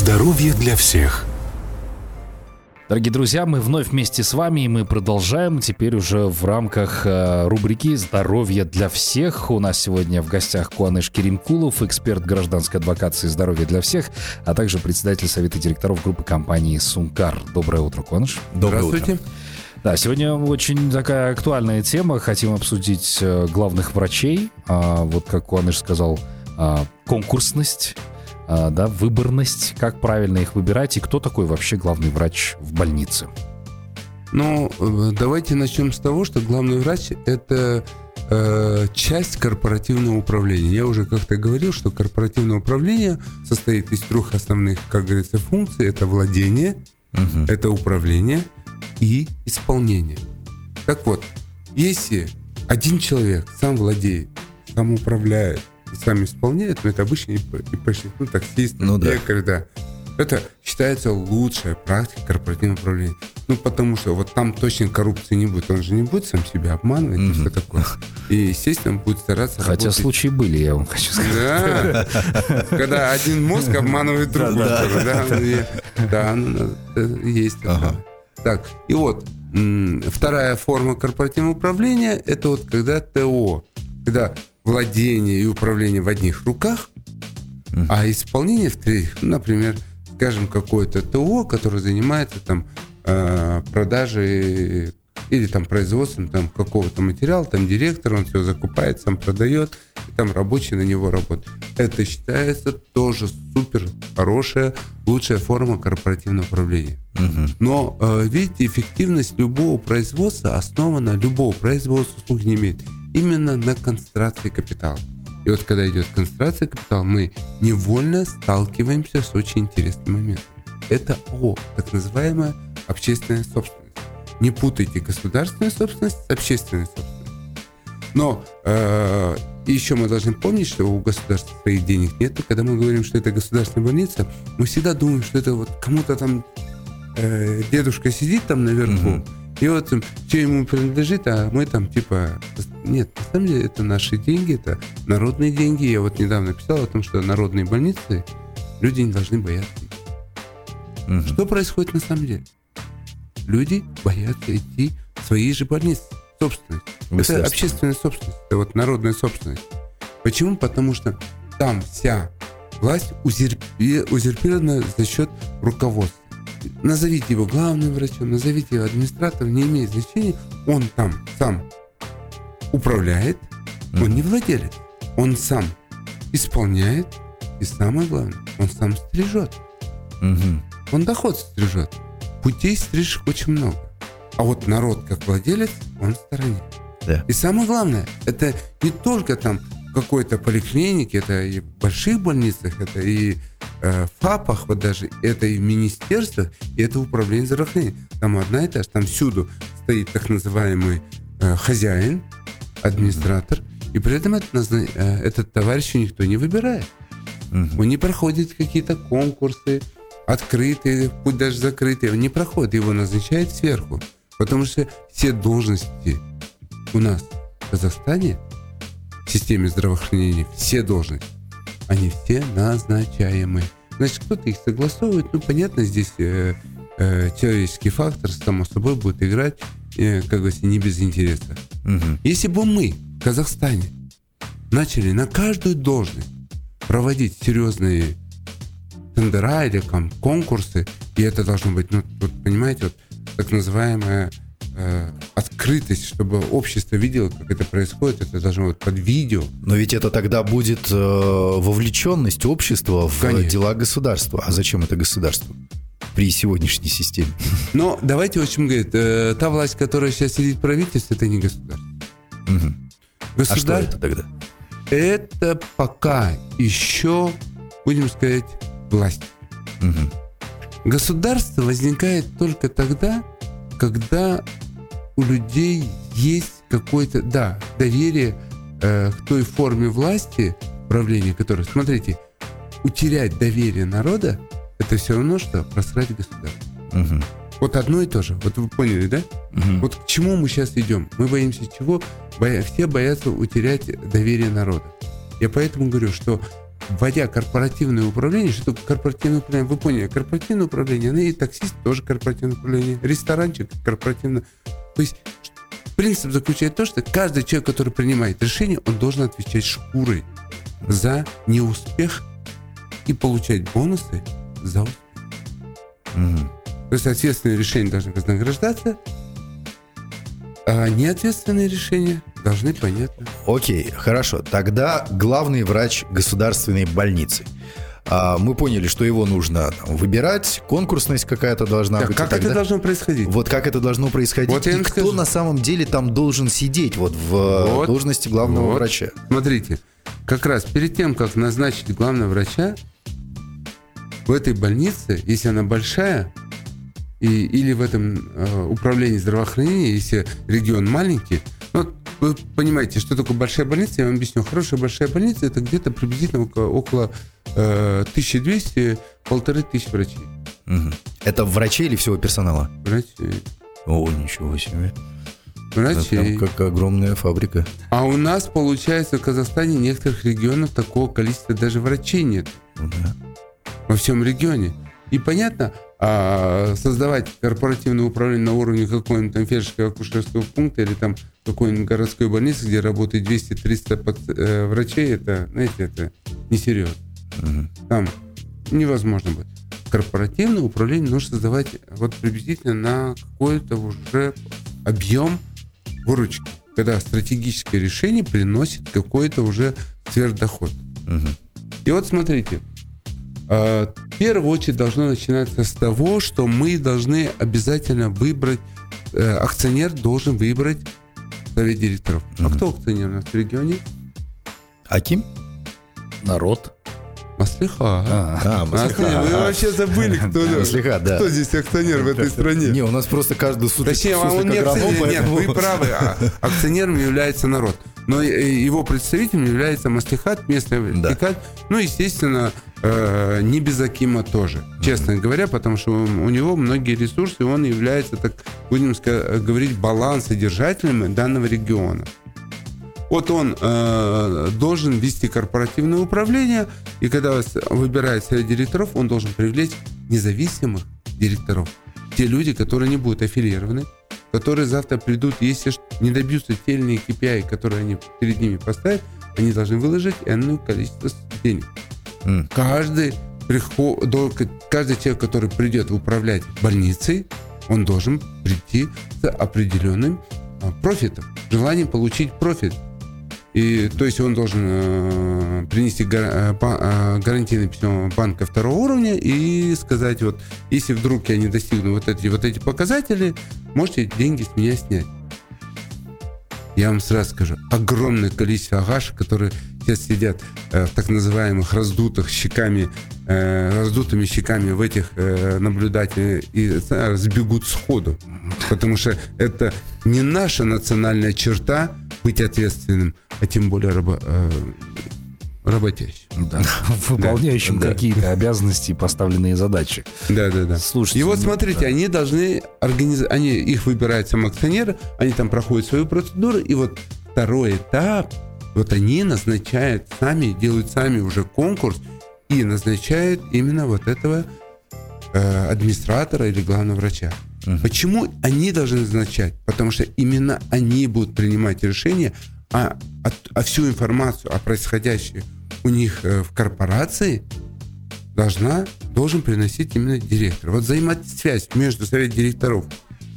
Здоровье для всех. Дорогие друзья, мы вновь вместе с вами, и мы продолжаем теперь уже в рамках э, рубрики «Здоровье для всех». У нас сегодня в гостях Куаныш Керимкулов, эксперт гражданской адвокации «Здоровье для всех», а также председатель совета директоров группы компании «Сумкар». Доброе утро, Куаныш. Доброе утро. Да, сегодня очень такая актуальная тема. Хотим обсудить э, главных врачей. А, вот как Куаныш сказал, а, конкурсность да, выборность, как правильно их выбирать и кто такой вообще главный врач в больнице? Ну, э, давайте начнем с того, что главный врач – это э, часть корпоративного управления. Я уже как-то говорил, что корпоративное управление состоит из трех основных, как говорится, функций. Это владение, угу. это управление и исполнение. Так вот, если один человек сам владеет, сам управляет, сами исполняют, но это обычный ИПшник, ну, таксист, ну, да. лекарь, да. Это считается лучшая практика корпоративного управления. Ну, потому что вот там точно коррупции не будет. Он же не будет сам себя обманывать mm-hmm. и все такое. И, естественно, будет стараться Хотя работать. случаи были, я вам хочу сказать. Да, когда один мозг обманывает другой. Да, ну, есть. Так, и вот, вторая форма корпоративного управления, это вот когда ТО, когда владение и управление в одних руках, uh-huh. а исполнение в третьих. Например, скажем, какое-то ТО, которое занимается там э, продажей или там производством там какого-то материала, там директор, он все закупает, сам продает, и там рабочий на него работает. Это считается тоже супер хорошая, лучшая форма корпоративного управления. Угу. Но, э, видите, эффективность любого производства основана, любого производства услуг не имеет именно на концентрации капитала. И вот когда идет концентрация капитала, мы невольно сталкиваемся с очень интересным моментом. Это О, так называемая общественная собственность. Не путайте государственную собственность с общественной собственностью. Но э, еще мы должны помнить, что у государства своих денег нет. И когда мы говорим, что это государственная больница, мы всегда думаем, что это вот кому-то там э, дедушка сидит там наверху, угу. И вот что ему принадлежит, а мы там типа... Нет, на самом деле это наши деньги, это народные деньги. Я вот недавно писал о том, что народные больницы люди не должны бояться. Угу. Что происходит на самом деле? Люди боятся идти в свои же больницы. Собственность. Это общественная собственность. Это вот народная собственность. Почему? Потому что там вся власть узурпирована за счет руководства назовите его главным врачом, назовите его администратором, не имеет значения. Он там сам управляет, он не владелец, он сам исполняет, и самое главное, он сам стрижет. Он доход стрижет. Путей стрижешь очень много. А вот народ, как владелец, он в стороне. Да. И самое главное, это не только там какой-то поликлинике, это и в больших больницах, это и э, ФАПах, вот даже это и в министерствах, и это управление здравоохранением. Там одна этаж, там всюду стоит так называемый э, хозяин, администратор, и при этом это, э, этот товарищ никто не выбирает. Угу. Он не проходит какие-то конкурсы, открытые, путь даже закрытые, он не проходит, его назначают сверху. Потому что все должности у нас в Казахстане в системе здравоохранения, все должности, они все назначаемы. Значит, кто-то их согласовывает. Ну, понятно, здесь э, э, человеческий фактор, само собой, будет играть, э, как говорится, не без интереса. Угу. Если бы мы в Казахстане начали на каждую должность проводить серьезные тендера или там, конкурсы, и это должно быть, ну, вот, понимаете, вот так называемая открытость, чтобы общество видело, как это происходит, это должно быть под видео. Но ведь это тогда будет э, вовлеченность общества в Конечно. дела государства. А зачем это государство? при сегодняшней системе. Но давайте, в общем, говорит, э, та власть, которая сейчас сидит в правительстве, это не государство. Угу. Государ... А что это тогда? Это пока еще, будем сказать, власть. Угу. Государство возникает только тогда, когда у людей есть какое-то, да, доверие э, к той форме власти, правления которой, смотрите, утерять доверие народа, это все равно, что просрать государство. Угу. Вот одно и то же. Вот вы поняли, да? Угу. Вот к чему мы сейчас идем? Мы боимся чего? Боя... Все боятся утерять доверие народа. Я поэтому говорю, что вводя корпоративное управление, что такое корпоративное управление? Вы поняли, корпоративное управление, оно и таксист тоже корпоративное управление, ресторанчик корпоративное. То есть принцип заключается в том, что каждый человек, который принимает решение, он должен отвечать шкурой за неуспех и получать бонусы за успех. Угу. То есть ответственные решения должны вознаграждаться, а неответственные решения должны, понятно. Окей, хорошо. Тогда главный врач государственной больницы. А, мы поняли, что его нужно там, выбирать, конкурсность какая-то должна так, быть. Как это должно происходить? Вот как это должно происходить вот и кто скажу. на самом деле там должен сидеть вот в э, вот, должности главного вот. врача? Смотрите, как раз перед тем, как назначить главного врача, в этой больнице, если она большая, и, или в этом э, управлении здравоохранения, если регион маленький, ну, вы понимаете, что такое большая больница, я вам объясню. Хорошая большая больница это где-то приблизительно около, около э, 1200 полторы тысячи врачей. Угу. Это врачей или всего персонала? Врачей. О, ничего себе. Врачей. Это как огромная фабрика. А у нас, получается, в Казахстане некоторых регионов такого количества даже врачей нет. Ну да. Во всем регионе. И понятно, а создавать корпоративное управление на уровне какого-нибудь там фельдшерского акушерского пункта или там какой-нибудь городской больницы, где работает 200-300 э, врачей, это, знаете, это несерьезно. Угу. Там невозможно быть. Корпоративное управление нужно создавать вот приблизительно на какой-то уже объем выручки, когда стратегическое решение приносит какой-то уже сверхдоход. Угу. И вот смотрите, в первую очередь должно начинаться с того, что мы должны обязательно выбрать, э, акционер должен выбрать совет директоров. А кто акционер у нас в регионе? Аким? Народ. Маслиха. А, а Маслиха. Вы вообще забыли, кто, Маслиха, да. кто здесь акционер в этой стране. Не, у нас просто каждый суд. Точнее, он не акционер. Нет, вы правы. А акционером является народ. Но его представителем является Маслихат, местный да. Ну, естественно, Э, не без Акима тоже, честно говоря, потому что у него многие ресурсы, и он является, так будем сказать, говорить, балансодержателем данного региона. Вот он э, должен вести корпоративное управление, и когда выбирает совет директоров, он должен привлечь независимых директоров. Те люди, которые не будут аффилированы, которые завтра придут, если не добьются те или иные KPI, которые они перед ними поставят, они должны выложить энное количество денег. Mm. Каждый, приход, каждый человек, который придет управлять больницей, он должен прийти с определенным а, профитом, желанием получить профит. И, то есть он должен э, принести гар, э, э, гарантийное письмо банка второго уровня и сказать, вот, если вдруг я не достигну вот эти, вот эти показатели, можете деньги с меня снять. Я вам сразу скажу, огромное количество агаш, которые сейчас сидят э, в так называемых раздутых щеками, э, раздутыми щеками в этих э, наблюдателей и э, сбегут сходу. Потому что это не наша национальная черта быть ответственным, а тем более рабо, э, работящим. Да. Выполняющим да. какие-то обязанности и поставленные задачи. Да, да, да. Слушайте. И вот ну, смотрите, да. они должны организовать, они их выбирают сам акционеры, они там проходят свою процедуру, и вот второй этап вот они назначают сами, делают сами уже конкурс и назначают именно вот этого э, администратора или главного врача. Uh-huh. Почему они должны назначать? Потому что именно они будут принимать решения, а, а, а всю информацию о происходящем у них э, в корпорации должна, должен приносить именно директор. Вот взаимосвязь между советом директоров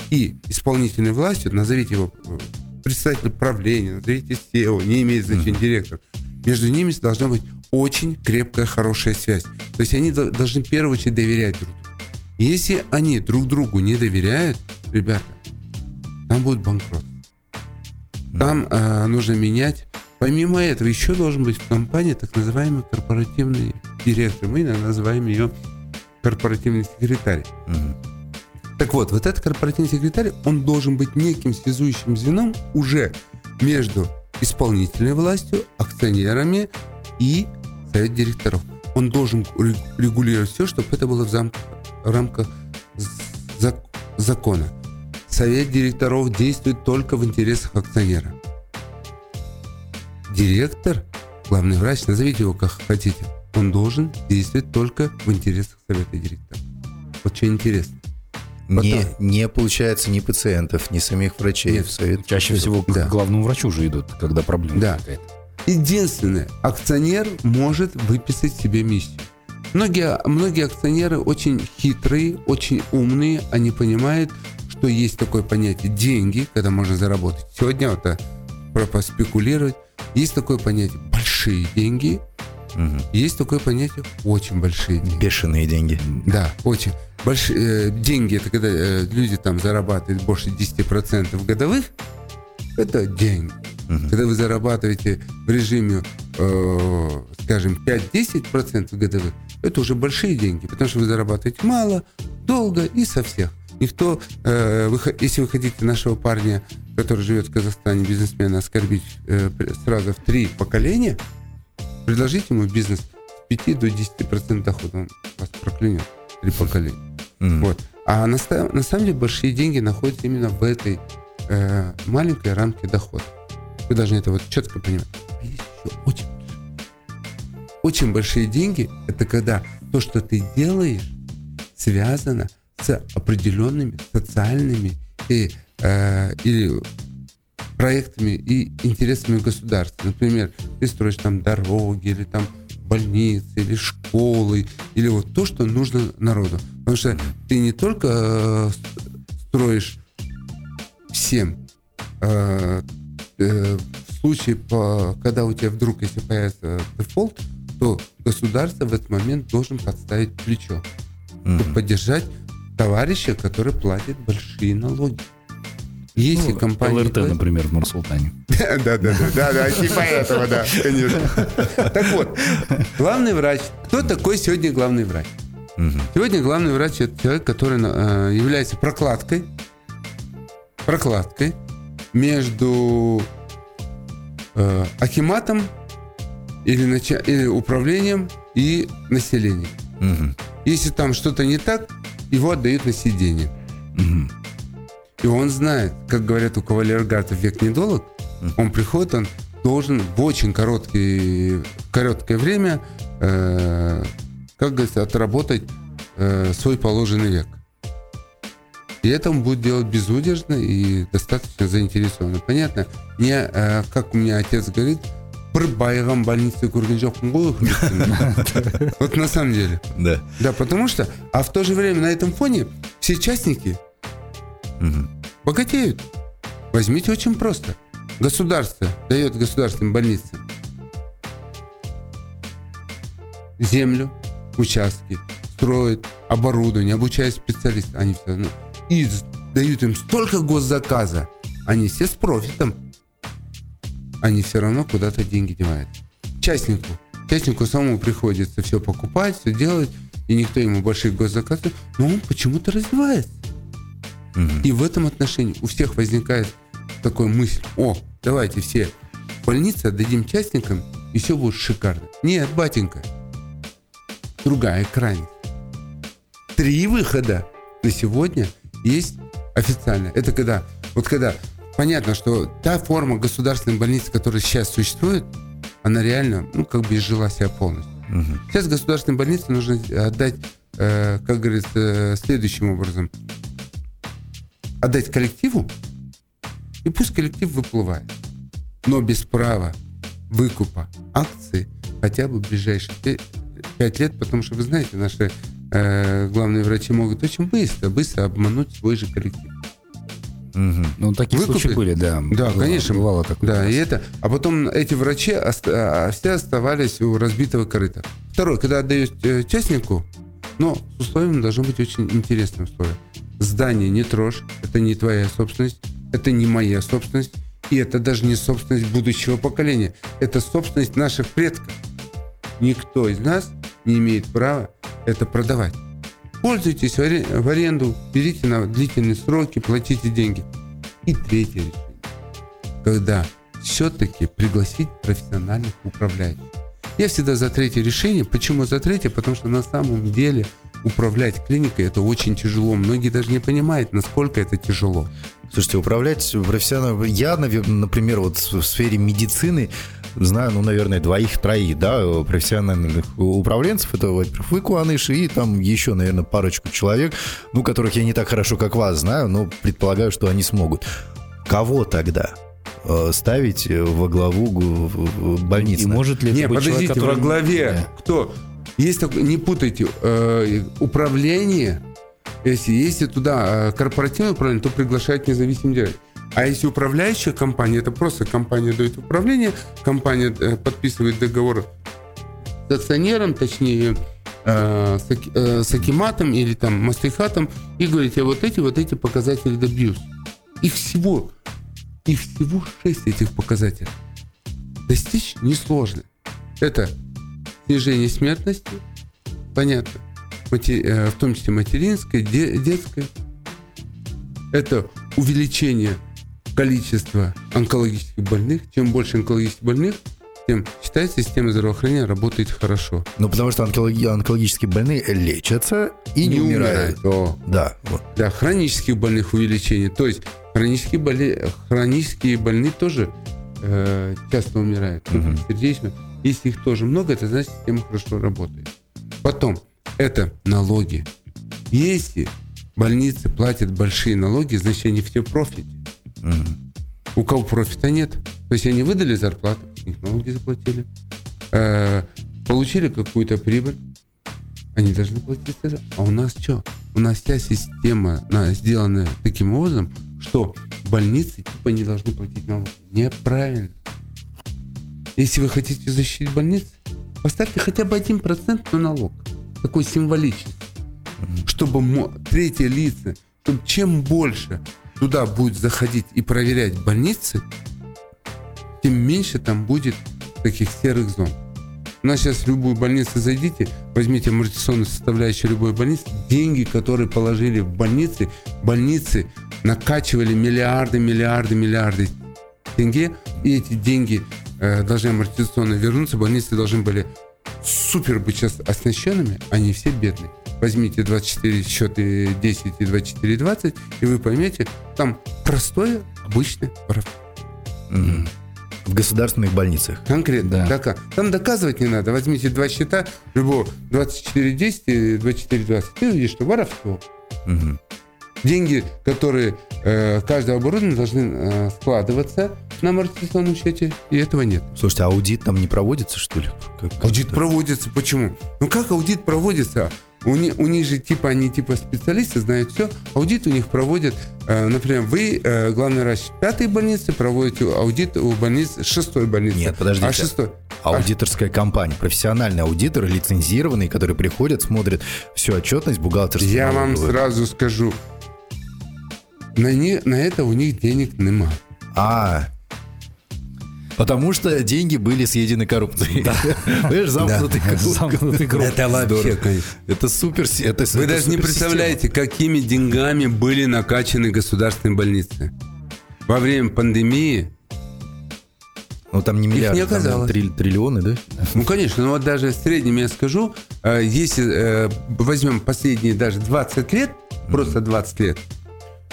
и исполнительной властью, назовите его э, представитель правления, назовите SEO, не имеет значения директор. Между ними должна быть очень крепкая, хорошая связь. То есть они должны в первую очередь доверять друг другу. Если они друг другу не доверяют, ребята, там будет банкрот. Там э, нужно менять. Помимо этого, еще должен быть в компании так называемый корпоративный директор. Мы называем ее корпоративный секретарь. Угу. Так вот, вот этот корпоративный секретарь, он должен быть неким связующим звеном уже между исполнительной властью, акционерами и совет директоров. Он должен регулировать все, чтобы это было в, зам... в рамках зак... закона. Совет директоров действует только в интересах акционера. Директор, главный врач, назовите его как хотите, он должен действовать только в интересах совета директоров. Вот что интересно. Не, не получается ни пациентов, ни самих врачей Нет, в совет. Чаще всего к Да. главному врачу же идут, когда проблема Да. какая-то. Единственное, акционер может выписать себе миссию. Многие, многие акционеры очень хитрые, очень умные, они понимают, что есть такое понятие деньги, когда можно заработать. Сегодня вот про поспекулировать. Есть такое понятие большие деньги, Мгм. есть такое понятие очень большие деньги. Бешеные деньги. Да, очень. Большие э, деньги, это когда э, люди там зарабатывают больше 10% годовых, это деньги. Мгм. Когда вы зарабатываете в режиме, э, скажем, 5-10% годовых, это уже большие деньги, потому что вы зарабатываете мало, долго и со всех. Никто, э, вы если вы хотите нашего парня, который живет в Казахстане, бизнесмена, оскорбить э, сразу в три поколения, предложите ему бизнес с 5 до 10% дохода, он вас проклянет. Три поколения. Мгм. Вот. А на, на самом деле большие деньги находятся именно в этой э, маленькой рамке дохода. Вы должны это вот четко понимать. Еще очень. Очень большие деньги – это когда то, что ты делаешь, связано с определенными социальными и, э, или проектами и интересами государства. Например, ты строишь там дороги или там больницы или школы или вот то, что нужно народу. Потому что ты не только э, строишь всем э, э, случае, когда у тебя вдруг, если появится дефолт, то государство в этот момент должен подставить плечо, чтобы Мгм. поддержать товарища, который платит большие налоги. Если Ну, компания... ЛРТ, например, в Нур-Султане. Да, да, да, да, да, типа этого, да, конечно. Так вот, главный врач. Кто такой сегодня главный врач? Сегодня главный врач это человек, который э, является прокладкой, прокладкой между э, акиматом или, нача- или управлением и населением. Мгм. Если там что-то не так, его отдают на сиденье. Мгм. И он знает, как говорят у кавалергатов век недолг, он приходит, он должен в очень короткий, короткое время, э, как говорится, отработать э, свой положенный век. И это он будет делать безудержно и достаточно заинтересованно. Понятно? Не, э, как у меня отец говорит, бір байыған больница көрген жоқпын ғой үкіметтің». Вот на самом деле. Да. Да, потому что, а в то же время на этом фоне все частники Мгм. богатеют. Возьмите очень просто. Государство дает государственным больницам землю, участки, строит оборудование, обучает специалистов. Они все равно. и дают им столько госзаказа. Они все с профитом. Они все равно куда-то деньги девают. Частнику. Частнику самому приходится все покупать, все делать, и никто ему больших госзаказов, но он почему-то развивается. Мгм. И в этом отношении у всех возникает такая мысль, о, давайте все больницы отдадим частникам, и все будет шикарно. Нет, батенька, другая крайность. Три выхода на сегодня есть официально. Это когда, вот когда понятно, что та форма государственной больницы, которая сейчас существует, она реально, ну, как бы изжила себя полностью. Мгм. Сейчас государственной больнице нужно отдать, э, как говорится, э, следующим образом. Отдать коллективу, и пусть коллектив выплывает. Но без права выкупа акций хотя бы в ближайшие пять лет, потому что, вы знаете, наши э, главные врачи могут очень быстро, быстро обмануть свой же коллектив. Мгм. Ну, такие Выкупы? случаи были, да. Да, Бывало- конечно. Бывало такое. Да, и это. А потом эти врачи ост- а, все оставались у разбитого корыта. Второе, когда отдаешь э, частнику, но с условием должно быть очень интересное условие. Здание не трожь, это не твоя собственность, это не моя собственность, и это даже не собственность будущего поколения. Это собственность наших предков. Никто из нас не имеет права это продавать. Пользуйтесь в аре- в аренду, берите на длительные сроки, платите деньги. И третье решение когда все-таки пригласить профессиональных управляющих. Я всегда за третье решение. Почему за третье? Потому что на самом деле управлять клиникой это очень тяжело. Многие даже не понимают, насколько это тяжело. Слушайте, управлять профессионально... Я, например, вот в сфере медицины знаю, ну, наверное, двоих-троих, да, профессиональных управленцев. Это, во-первых, вы, Куаныши, и там еще, наверное, парочку человек, ну, которых я не так хорошо, как вас знаю, но предполагаю, что они смогут. Кого тогда? Э, ставить во главу больницы. И может ли Нет, подождите, человек, который... во главе кто? Есть такое, не путайте, э, управление, если, если туда э, корпоративное управление, то приглашают независимых директор. А если управляющая компания, это просто компания дает управление, компания э, подписывает договор с акционером, точнее, э, с, э, с акиматом или там мастихатом и говорит, я вот эти, вот эти показатели добьюсь. Их всего их всего 6 этих показателей. Достичь несложно. Это снижение смертности, понятно, э, в том числе материнской, детской. Это увеличение количества онкологических больных. Чем больше онкологических больных, тем считается, система здравоохранения работает хорошо. Ну, потому что онкологи- онкологические больные лечатся и не, не умирают. умирают. О. Да. Вот. Да, хронических больных увеличение. То есть Хронические, боли... Хронические больные тоже э, часто умирают. Угу. Сердечно. Если их тоже много, это значит, система хорошо работает. Потом, это налоги. Если больницы платят большие налоги, значит, они все профите. Угу. У кого профита нет, то есть они выдали зарплату, их налоги заплатили, э, получили какую-то прибыль, они должны платить это. А у нас что? У нас вся система сделана таким образом, что больницы типа не должны платить налоги. Неправильно. Если вы хотите защитить больницы, поставьте хотя бы один процент на налог. Такой символичный. Чтобы третье лица, чтобы чем больше туда будет заходить и проверять больницы, тем меньше там будет таких серых зон. У нас сейчас в любую больницу зайдите, возьмите амортизационную составляющую любой больницы, деньги, которые положили в больницы, больницы накачивали миллиарды, миллиарды, миллиарды тенге, и эти деньги э, должны амортизационно вернуться, больницы должны были супер быть сейчас оснащенными, они все бедные. Возьмите 24 счеты 10 и 24 20, и вы поймете, там простое, обычное воровство. Mm-hmm. В государственных больницах. Конкретно. Да. Дока- там доказывать не надо. Возьмите два счета, любого 24-10 и 24-20. Ты увидишь, что воровство. Угу. Деньги, которые э, каждое оборудование должны э, складываться на амортизационном счете, и этого нет. Слушайте, а аудит там не проводится, что ли? Как, аудит проводится. Почему? Ну как аудит проводится? У них, у них же типа они типа специалисты, знают все. Аудит у них проводят, э, например, вы, э, главный врач пятой больницы, проводите аудит у больниц шестой больницы. Нет, подождите. А шестой? Аудиторская а... компания, профессиональные аудиторы, лицензированные, которые приходят, смотрят всю отчетность бухгалтерскую. Я вам сразу скажу, на, не, на это у них денег нема. А, Потому что деньги были съедены коррупцией. Да. Понимаешь, замкнутый да. круг. Замкнутый круг. Это вообще, Это супер. Это, Вы это даже не представляете, какими деньгами были накачаны государственные больницы. Во время пандемии ну, там не миллиарды, Их не оказалось. Там триллионы, да? Ну, конечно. Но вот даже в среднем я скажу, э, если э, возьмем последние даже 20 лет, просто 20 лет,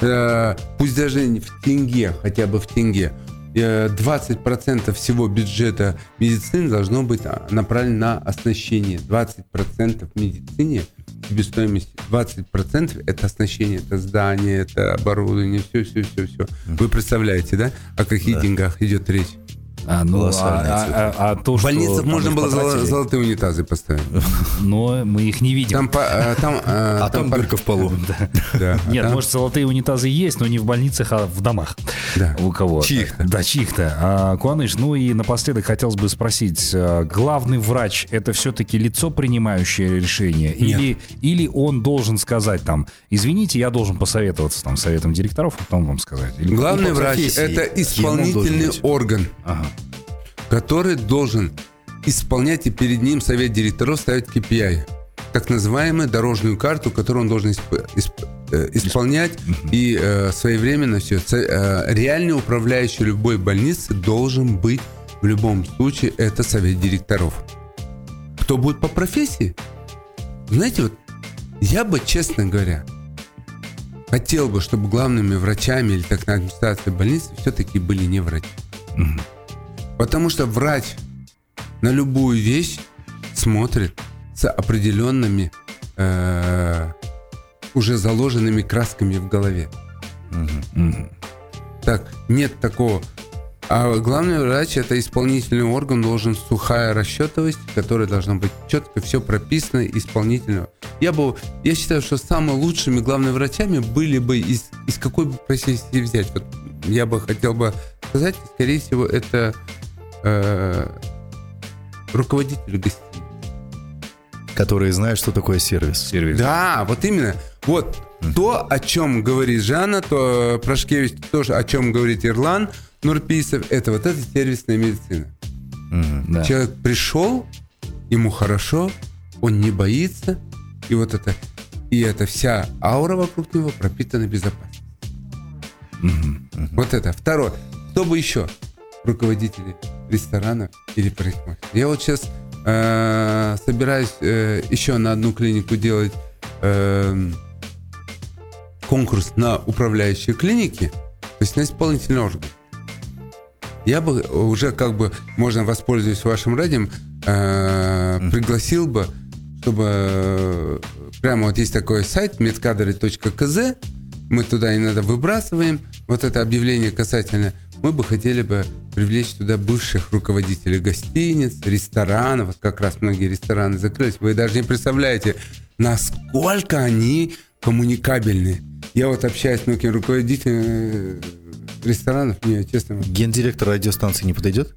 э, пусть даже в тенге, хотя бы в тенге, 20% всего бюджета медицины должно быть а, направлено на оснащение. 20% медицине себестоимости, 20% это оснащение, это здание, это оборудование, все, все, все, все. Вы представляете, да, о каких да. деньгах идет речь? А, ну, а, а, а, а то, В больницах можно было потратили... золотые унитазы поставить. Но мы их не видим. Там, а, там, а, а там, там дырка в полу. Да. Нет, там... может, золотые унитазы есть, но не в больницах, а в домах. Да. У кого? Чьих-то. Да, чьих-то. А, Куаныш, ну и напоследок хотелось бы спросить, а, главный врач это все-таки лицо, принимающее решение? Или, или он должен сказать там, извините, я должен посоветоваться там советом директоров, а потом вам сказать? Или Главный врач это исполнительный орган. Ага который должен исполнять, и перед ним совет директоров ставит KPI, так называемую дорожную карту, которую он должен исп, исп, э, исполнять и э, своевременно все. Э, реальный управляющий любой больницы должен быть в любом случае это совет директоров. Кто будет по профессии? Знаете, вот я бы, честно говоря, хотел бы, чтобы главными врачами или так на администрации больницы все-таки были не врачи. Потому что врач на любую вещь смотрит с определенными э, уже заложенными красками в голове. Так, нет такого. А главный врач это исполнительный орган, должен сухая расчетовость, которая должна быть четко все прописано исполнительного. Я бы, я считаю, что самыми лучшими главными врачами были бы из, из какой бы профессии взять. Вот я бы хотел бы сказать, скорее всего, это э, руководитель гостиницы. Которые знают, что такое сервис. Сервис. Да, вот именно. Вот то, о чем говорит Жанна, то Прошкевич, то, о чем говорит Ирлан Нурписов, это вот эта сервисная медицина. Да. Человек пришел, ему хорошо, он не боится, и вот это, и эта вся аура вокруг него пропитана безопасностью. Вот это. Второе. Кто бы еще? Руководители ресторанов или парикмахеров. Я вот сейчас э, собираюсь э, еще на одну клинику делать э, конкурс на управляющие клиники, то есть на исполнительный орган. Я бы уже как бы, можно воспользуясь вашим радио, э, пригласил бы, чтобы э, прямо вот есть такой сайт medcadre.kz, мы туда иногда выбрасываем вот это объявление касательно, мы бы хотели бы привлечь туда бывших руководителей гостиниц, ресторанов, вот как раз многие рестораны закрылись, вы даже не представляете, насколько они коммуникабельны. Я вот общаюсь с многими руководителями э, ресторанов, мне честно... Гендиректор радиостанции не подойдет?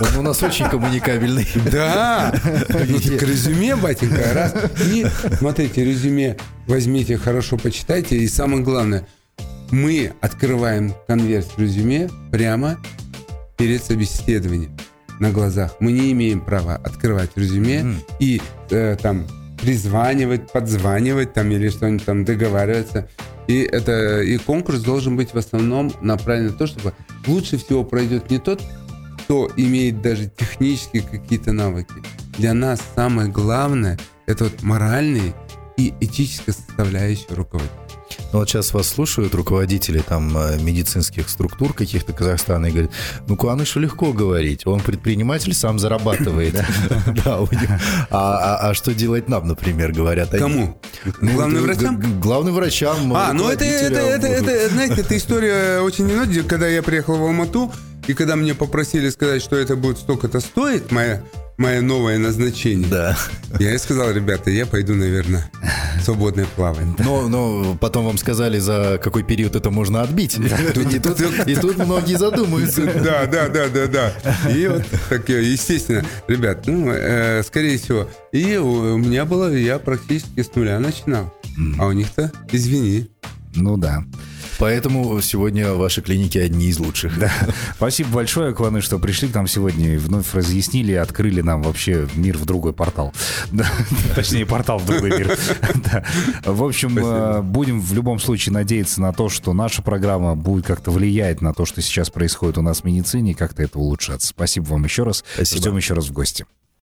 Он у нас очень коммуникабельный. Да! Ну, так резюме, батенька, раз. И смотрите, резюме возьмите, хорошо почитайте. И самое главное, мы открываем конверт с резюме прямо перед собеседованием на глазах. Мы не имеем права открывать резюме Мгм. и э, там призванивать, подзванивать там или что-нибудь там договариваться. И это и конкурс должен быть в основном направлен на то, чтобы лучше всего пройдет не тот, кто имеет даже технические какие-то навыки. Для нас самое главное это вот моральные и этическая составляющая руководителя. Ну, вот сейчас вас слушают руководители там э, медицинских структур каких-то Казахстана и говорят, ну, Куанышу легко говорить, он предприниматель, сам зарабатывает. А а- а что делать нам, например, говорят они? Кому? Ну, Главным врачам? Главным врачам. А, ну это, знаете, это история очень немного, когда я приехал в Алмату, и когда мне попросили сказать, что это будет столько-то стоить, мое, мое новое назначение, Да. я и сказал, ребята, я пойду, наверное, свободное плавание. Но, но потом вам сказали, за какой период это можно отбить. И тут, и тут многие задумаются. Да, да, да, да, да. И вот так, я, естественно, ребят, ну, э, скорее всего, и у меня было, я практически с нуля начинал. А у них-то, извини. Ну да. Поэтому сегодня ваши клиники одни из лучших. Да. Спасибо большое, Кваны, что пришли к нам сегодня и вновь разъяснили, открыли нам вообще мир в другой портал. Точнее, портал в другой мир. В общем, э, будем в любом случае надеяться на то, что наша программа будет как-то влиять на то, что сейчас происходит у нас в медицине, и как-то это улучшаться. Спасибо вам еще раз. Спасибо. Ждем еще раз в гости.